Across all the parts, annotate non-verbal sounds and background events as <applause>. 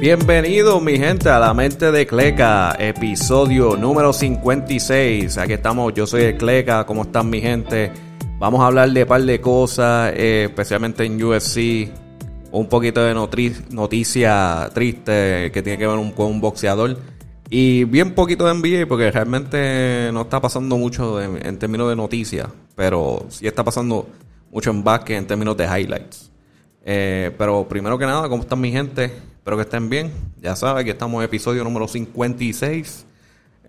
Bienvenidos mi gente a la mente de Cleca, episodio número 56. Aquí estamos, yo soy Cleca, ¿cómo están mi gente? Vamos a hablar de un par de cosas, eh, especialmente en UFC, un poquito de noticia triste que tiene que ver con un boxeador y bien poquito de NBA porque realmente no está pasando mucho en, términos de noticias, pero sí está pasando mucho en básquet en términos de highlights. Eh, pero primero que nada, ¿cómo están mi gente? Espero que estén bien. Ya saben que estamos en episodio número 56.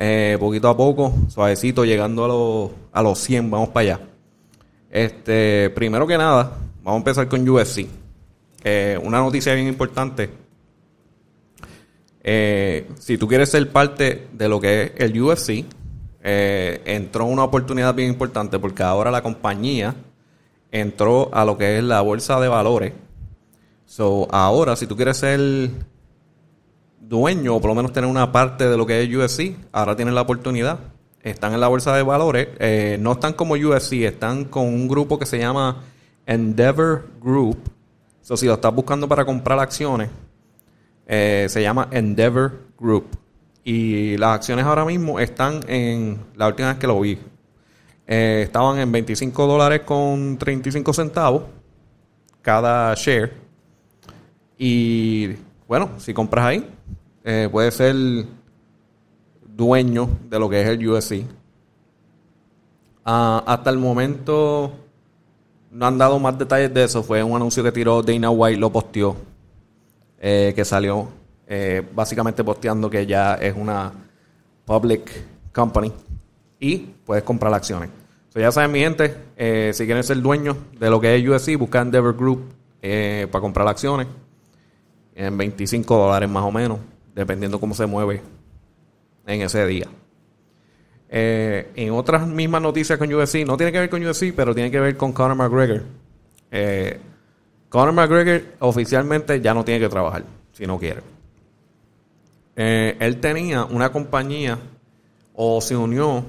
Eh, poquito a poco, suavecito, llegando a, los, a los 100. Vamos para allá. Este, primero que nada, vamos a empezar con UFC. Eh, una noticia bien importante. Eh, si tú quieres ser parte de lo que es el UFC, entró una oportunidad bien importante porque ahora la compañía entró a lo que es la bolsa de valores So, ahora, si tú quieres ser dueño o por lo menos tener una parte de lo que es UFC, ahora tienes la oportunidad. Están en la bolsa de valores. Eh, no están como UFC, están con un grupo que se llama Endeavor Group. So, si lo estás buscando para comprar acciones, eh, se llama Endeavor Group. Y las acciones ahora mismo están en, la última vez que lo vi, eh, estaban en 25 dólares con 35 centavos cada share. Y bueno, si compras ahí, eh, puedes ser dueño de lo que es el UFC. Ah, hasta el momento no han dado más detalles de eso. Fue un anuncio que tiró Dana White, lo posteó, eh, que salió básicamente posteando que ya es una public company y puedes comprar acciones. Ya saben, mi gente, si quieren ser dueños de lo que es UFC, buscan Endeavor Group para comprar acciones en 25 dólares más o menos, dependiendo cómo se mueve en ese día. Eh, en otras mismas noticias con UFC, no tiene que ver con UFC, pero tiene que ver con Conor McGregor. Eh, Conor McGregor oficialmente ya no tiene que trabajar, si no quiere. Eh, él tenía una compañía o se unió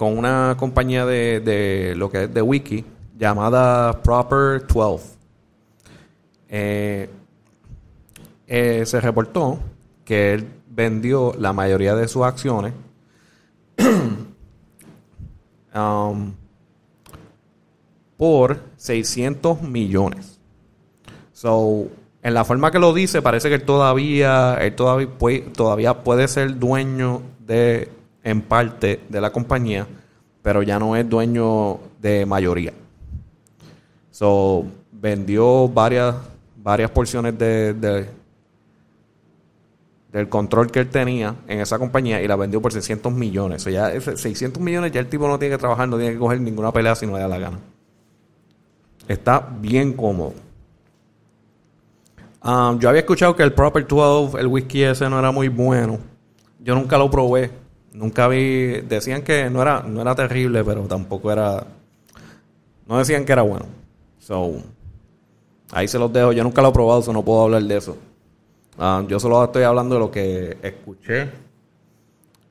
con una compañía de, de lo que es de Wiki llamada Proper 12. Eh, eh, se reportó que él vendió la mayoría de sus acciones <clears throat> um, por 600 millones. So, en la forma que lo dice, parece que él todavía, él todavía, puede, todavía puede ser dueño de, en parte, de la compañía, pero ya no es dueño de mayoría. So, vendió varias, varias porciones de, del control que él tenía en esa compañía y la vendió por 600 millones. O ya 600 millones ya el tipo no tiene que trabajar, no tiene que coger ninguna pelea si no le da la gana. Está bien cómodo. Um, yo había escuchado que el Proper 12, el whisky ese no era muy bueno. Yo nunca lo probé. Nunca vi. Decían que no era, no era terrible, pero tampoco era. No decían que era bueno. So, ahí se los dejo. Yo nunca lo he probado, so no puedo hablar de eso. Ah, yo solo estoy hablando de lo que escuché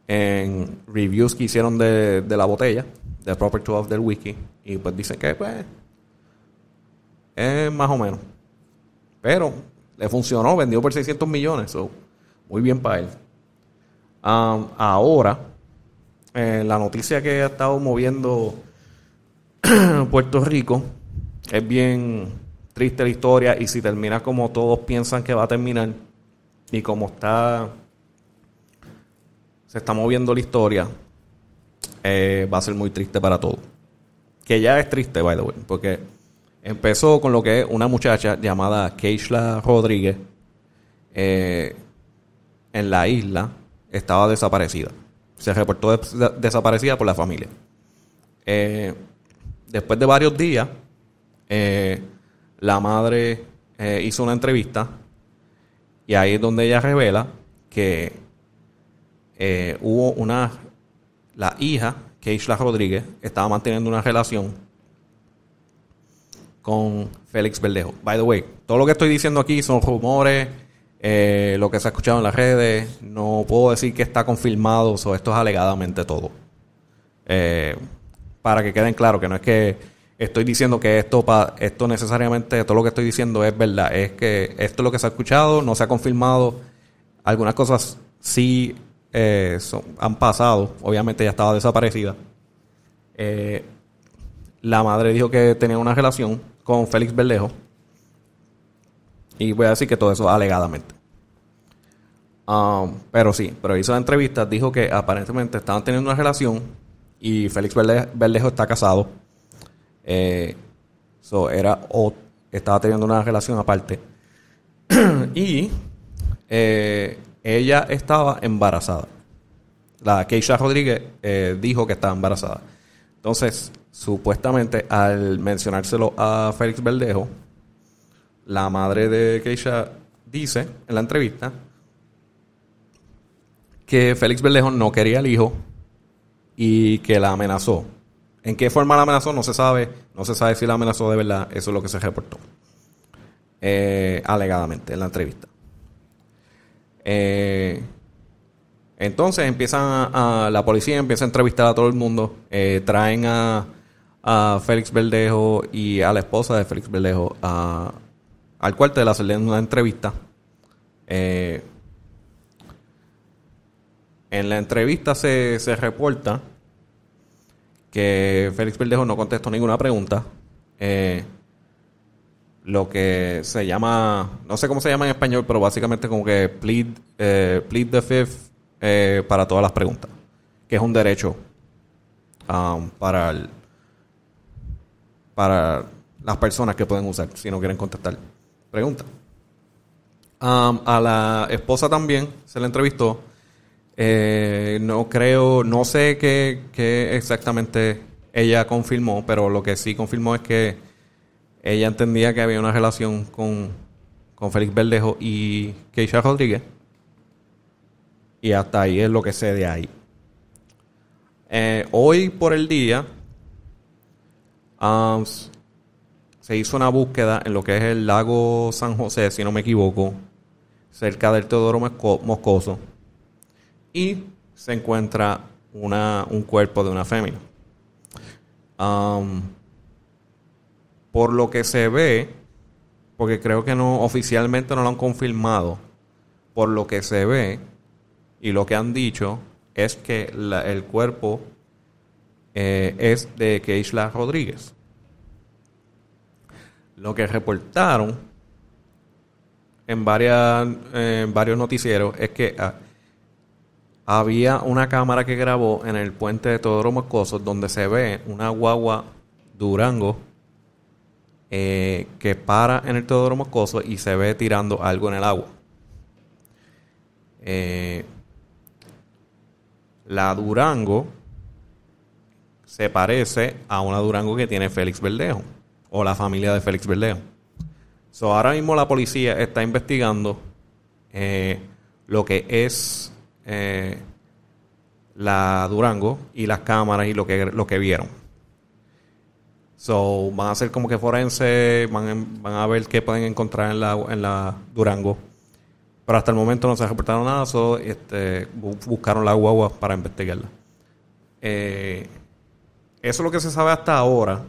en reviews que hicieron de, la botella, de Proper 12 del whisky. Y pues dicen que pues es más o menos. Pero le funcionó, vendió por 600 millones. muy bien para él. Ah, ahora, eh, la noticia que ha estado moviendo <clears throat> Puerto Rico es bien triste la historia y si termina como todos piensan que va a terminar, y como está se está moviendo la historia, eh, va a ser muy triste para todos. Que ya es triste, by the way, porque empezó con lo que es una muchacha llamada Keishla Rodríguez eh, en la isla, estaba desaparecida. Se reportó desaparecida por la familia. Eh, después de varios días, la madre hizo una entrevista y ahí es donde ella revela que eh, hubo una, la hija, Keishla Rodríguez, estaba manteniendo una relación con Félix Verdejo. By the way, todo lo que estoy diciendo aquí son rumores, eh, lo que se ha escuchado en las redes. No puedo decir que está confirmado, o esto es alegadamente todo. Eh, para que queden claro que no es que, estoy diciendo que esto, pa, esto necesariamente, todo lo que estoy diciendo es verdad. Es que esto es lo que se ha escuchado, no se ha confirmado. Algunas cosas sí eh, han pasado. Obviamente ya estaba desaparecida. La madre dijo que tenía una relación con Félix Berlejo. Y voy a decir que todo eso alegadamente. Um, pero sí, pero hizo entrevistas, dijo que aparentemente estaban teniendo una relación y Félix Berlejo está casado. Eh, era o estaba teniendo una relación aparte. <clears throat> y eh, ella estaba embarazada. La Keisha Rodríguez eh, dijo que estaba embarazada. Entonces, supuestamente, al mencionárselo a Félix Verdejo, la madre de Keisha dice en la entrevista que Félix Verdejo no quería el hijo y que la amenazó. ¿En qué forma la amenazó? No se sabe. No se sabe si la amenazó de verdad. Eso es lo que se reportó. Eh, alegadamente en la entrevista. Eh, entonces empiezan a, la policía empieza a entrevistar a todo el mundo. Eh, traen a, a, Félix Verdejo y a la esposa de Félix Verdejo al cuartel a hacerle una entrevista. en la entrevista se, se reporta que Félix Verdejo no contestó ninguna pregunta. Eh, lo que se llama, no sé cómo se llama en español, pero básicamente como que plead, eh, plead the fifth eh, para todas las preguntas, que es un derecho um, para, para las personas que pueden usar si no quieren contestar preguntas. Um, a la esposa también se le entrevistó eh, no creo, no sé qué, exactamente ella confirmó, pero lo que sí confirmó es que ella entendía que había una relación con, con Félix Verdejo y Keisha Rodríguez. Y hasta ahí es lo que sé de ahí. Eh, hoy por el día um, se hizo una búsqueda en lo que es el lago San José, si no me equivoco, cerca del Teodoro Moscoso y se encuentra una, un cuerpo de una fémina. Por lo que se ve, porque creo que no oficialmente no lo han confirmado, por lo que se ve y lo que han dicho es que el cuerpo eh, es de Keishla Rodríguez. Lo que reportaron en, varias, en varios noticieros es que ah, había una cámara que grabó en el puente de Teodoro Moscoso donde se ve una guagua Durango eh, que para en el Teodoro Moscoso y se ve tirando algo en el agua. Eh, la Durango se parece a una Durango que tiene Félix Verdejo o la familia de Félix Verdejo. So, ahora mismo la policía está investigando eh, lo que es eh, la Durango y las cámaras y lo que, lo que vieron. So, van a hacer como que forense, van, van a ver qué pueden encontrar en la, en la Durango. Pero hasta el momento no se reportaron nada, so, este, buscaron la guagua para investigarla. Eh, eso es lo que se sabe hasta ahora.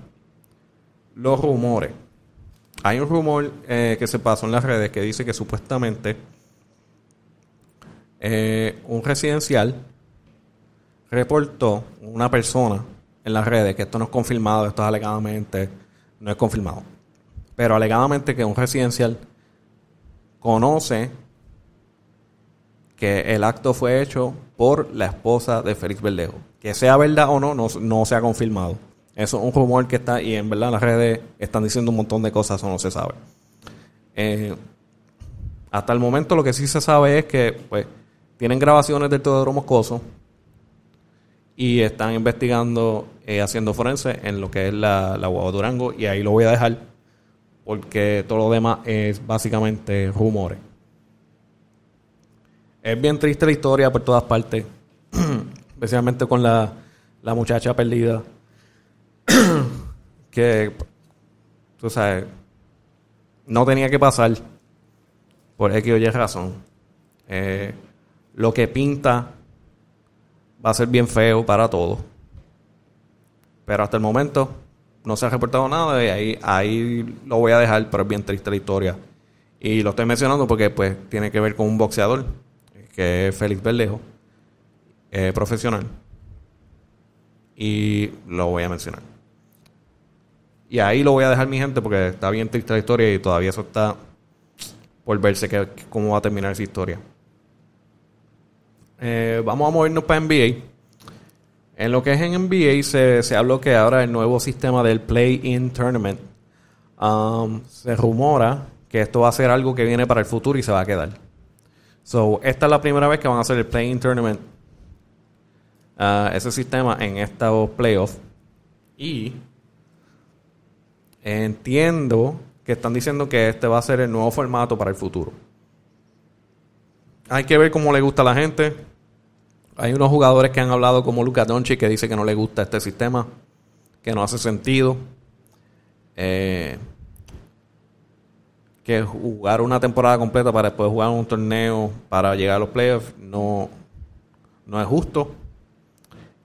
Los rumores. Hay un rumor eh, que se pasó en las redes que dice que supuestamente eh, un residencial reportó una persona en las redes, que esto no es confirmado, esto es alegadamente, no es confirmado, pero alegadamente que un residencial conoce que el acto fue hecho por la esposa de Félix Verdejo. Que sea verdad o no, no, se ha confirmado. Eso es un rumor que está y en verdad las redes están diciendo un montón de cosas, o no se sabe. Eh, hasta el momento lo que sí se sabe es que pues tienen grabaciones del Teodoro Moscoso y están investigando, eh, haciendo forense en lo que es la, la Durango y ahí lo voy a dejar porque todo lo demás es básicamente rumores. Es bien triste la historia por todas partes, <clears throat> especialmente con la, la muchacha perdida, <clears throat> que, tú sabes, no tenía que pasar por X o Y razón. Eh, lo que pinta va a ser bien feo para todos. Pero hasta el momento no se ha reportado nada y ahí, ahí lo voy a dejar, pero es bien triste la historia. Y lo estoy mencionando porque pues tiene que ver con un boxeador, que es Félix Berlejo, eh, profesional. Y lo voy a mencionar. Y ahí lo voy a dejar mi gente porque está bien triste la historia y todavía eso está por verse que, cómo va a terminar esa historia. Eh, vamos a movernos para NBA. En lo que es en NBA se, se habló que ahora el nuevo sistema del Play-In Tournament um, se rumora que esto va a ser algo que viene para el futuro y se va a quedar. So, esta es la primera vez que van a hacer el Play-In Tournament. Uh, ese sistema en estos playoffs. Y entiendo que están diciendo que este va a ser el nuevo formato para el futuro. Hay que ver cómo le gusta a la gente. Hay unos jugadores que han hablado como Luka Doncic que dice que no le gusta este sistema, que no hace sentido. Eh, que jugar una temporada completa para después jugar un torneo para llegar a los playoffs no, no es justo.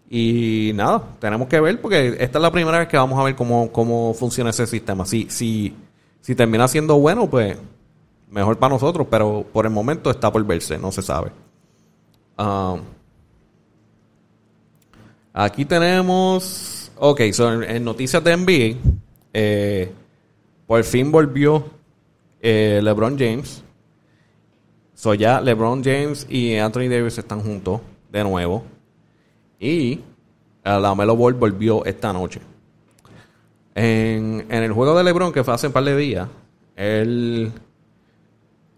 Y nada, tenemos que ver porque esta es la primera vez que vamos a ver cómo, cómo funciona ese sistema. Si, si, si termina siendo bueno, pues mejor para nosotros, pero por el momento está por verse, no se sabe. Um, Aquí tenemos. Ok, son en, noticias de NBA. Eh, por fin volvió eh, LeBron James. So ya LeBron James y Anthony Davis están juntos de nuevo. Y la Melo Ball volvió esta noche. En, en, el juego de LeBron, que fue hace un par de días, él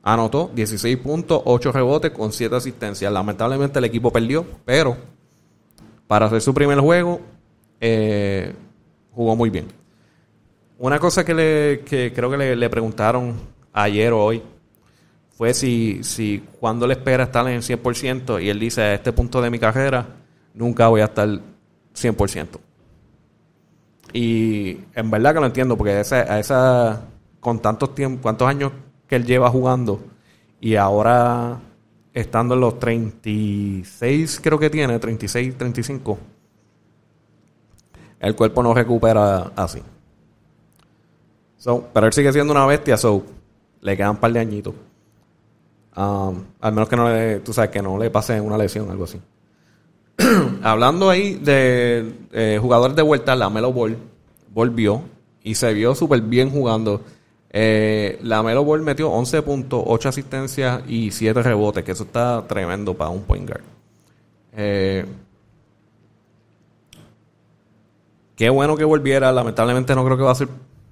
anotó 16 puntos, 8 rebotes con 7 asistencias. Lamentablemente el equipo perdió, pero para hacer su primer juego, eh, jugó muy bien. Una cosa que, le, creo que le, preguntaron ayer o hoy fue si, si cuando le espera estar en el 100% y él dice a este punto de mi carrera nunca voy a estar 100%. Y en verdad que lo entiendo porque a esa con tantos tiempos, cuántos años que él lleva jugando y ahora estando en los 36, creo que tiene, 36, 35, el cuerpo no recupera así. pero él sigue siendo una bestia, so le quedan un par de añitos. Um, al menos que no le, tú sabes, que no le pase una lesión, algo así. <clears throat> Hablando ahí de eh, jugadores de vuelta, la Melo Ball volvió y se vio súper bien jugando. Eh, la Melo Ball metió 11 puntos, 8 asistencias y 7 rebotes, que eso está tremendo para un point guard. Eh, qué bueno que volviera. Lamentablemente no creo que va a ser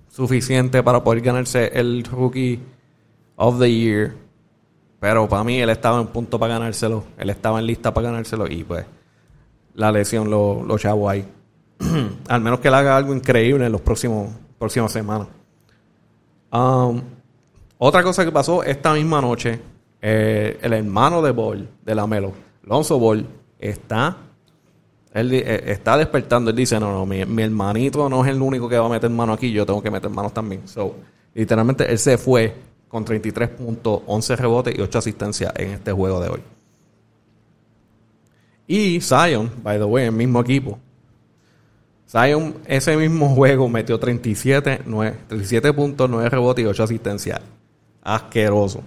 suficiente para poder ganarse el Rookie of the Year. Pero para mí él estaba en punto para ganárselo. Él estaba en lista para ganárselo y pues la lesión lo, lo chavo ahí. <clears throat> Al menos que él haga algo increíble en los próximos próximas semanas. Um, otra cosa que pasó esta misma noche, eh, el hermano de Ball, de la Melo, Lonzo Ball, está, él, eh, está despertando. Él dice, no, no, mi, hermanito no es el único que va a meter mano aquí, yo tengo que meter manos también. So, literalmente él se fue con 33 puntos, 11 rebotes y 8 asistencias en este juego de hoy. Y Zion, by the way, el mismo equipo, Zion, ese mismo <laughs> juego metió 37, 9, 37 puntos, 9 rebotes y 8 asistencias. Asqueroso.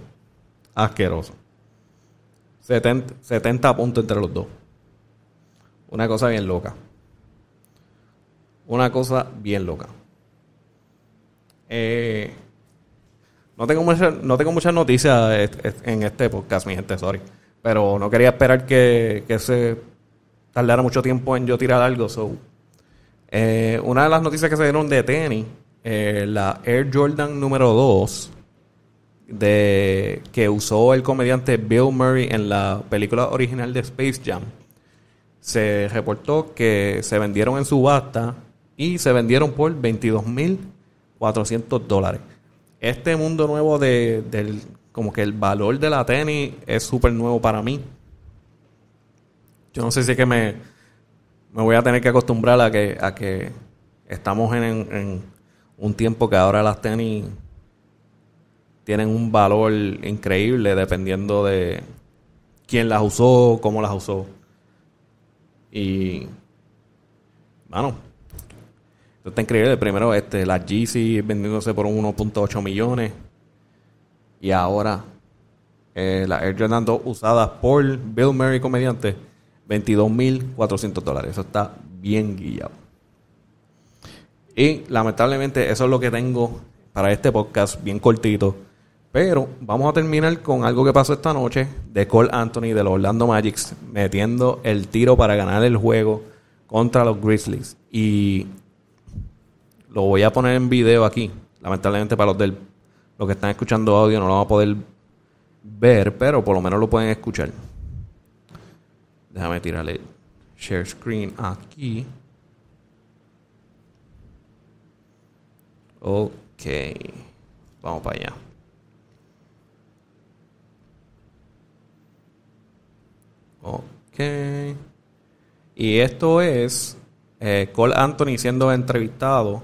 Asqueroso. 70, 70 puntos entre los dos. Una cosa bien loca. Una cosa bien loca. Eh, no, tengo mucha, no tengo muchas noticias en este podcast, mi gente, sorry. Pero no quería esperar que, que se tardara mucho tiempo en yo tirar algo. So eh, una de las noticias que se dieron de tenis, eh, la Air Jordan número 2, de, que usó el comediante Bill Murray en la película original de Space Jam, se reportó que se vendieron en subasta y se vendieron por 22.400 dólares. Este mundo nuevo de, del, como que el valor de la tenis es súper nuevo para mí. Yo no sé si es que me me voy a tener que acostumbrar a que, a que estamos en, un tiempo que ahora las tenis tienen un valor increíble dependiendo de quién las usó, cómo las usó. Y, bueno, Esto está increíble. Primero, este, la GC vendiéndose por 1.8 millones. Y ahora, eh, la Air Jordan 2 usadas por Bill Murray, comediante, 22.400 dólares. Eso está bien guiado. Y lamentablemente, eso es lo que tengo para este podcast, bien cortito. Pero vamos a terminar con algo que pasó esta noche de Cole Anthony de los Orlando Magics metiendo el tiro para ganar el juego contra los Grizzlies. Y lo voy a poner en video aquí. Lamentablemente para los del los que están escuchando audio no lo van a poder ver, pero por lo menos lo pueden escuchar. Déjame tirarle share screen aquí. Ok. Vamos para allá. Ok. Y esto es eh, Cole Anthony siendo entrevistado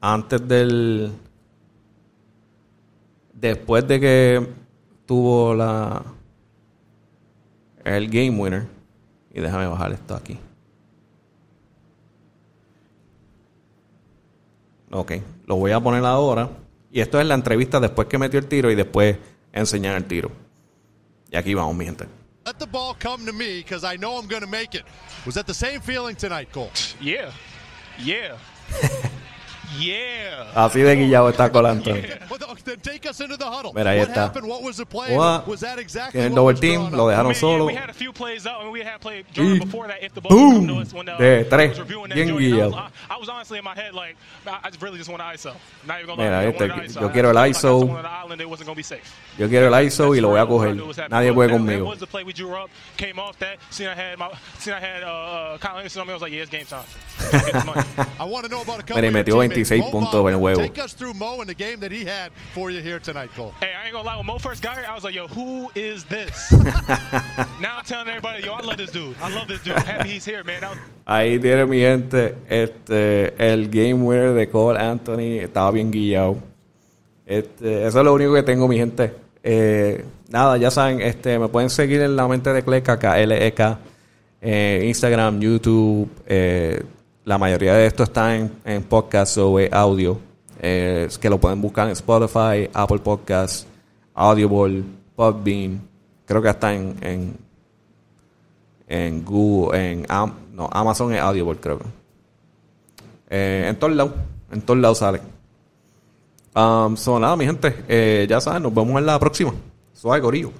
antes del. Después de que tuvo la. El game winner. Y déjame bajar esto aquí. Ok, lo voy a poner ahora. Y esto es la entrevista después que metió el tiro y después enseñar el tiro. Y aquí vamos, mi gente. Let the ball come to me because I know I'm going to make it. Was that the same feeling tonight, Cole? Yeah. Yeah. <laughs> yeah. Así de guillado está Cole Anthony. Well, then take us into the huddle. Mira, ahí what está. happened? What was the play? What? Was that exactly Tiene el what double team, lo dejaron solo. we had a few plays out, and we had played Jordan Y before that. If the ball would come to boom. uh, De I tres. was reviewing that Bien Jordan, I was, guillado. I, I was honestly in my head like, I I just really just want to ISO. Not even gonna Mira, lie, I este, yo quiero el ISO. was on the island, it wasn't gonna be safe. Yo quiero el ISO y lo voy a coger. Nadie puede conmigo. That was the play we drew up, came off that. Seen I had my, seen I had Kyle Anderson on me. I was like, yeah, it's game time. Let's get this money. <laughs> I want to know about a couple Mira, y metió teammates. 26 Mo puntos en el juego. For you here tonight, Cole. Hey, I ain't gonna lie. When Mo first got here, I was like, yo, who is this? <laughs> now I'm telling everybody, yo, I love this dude. I love this dude. Happy he's here, man. Ahí tiene mi gente. Este, el game winner de Cole Anthony estaba bien guillado. Este, eso es lo único que tengo, mi gente. Eh, nada, ya saben, este, me pueden seguir en la mente de Cleca, K-L-E-K, eh, Instagram, YouTube. eh, la mayoría de esto está en, en podcast o audio. Que lo pueden buscar en Spotify, Apple Podcasts, Audible, Podbean. Creo que hasta en, en, en Google, en no, Amazon es Audible, creo. Eh, en todos lados, en todos lados sale. Um, nada, mi gente, eh, ya saben, nos vemos en la próxima. Suave, gorillo.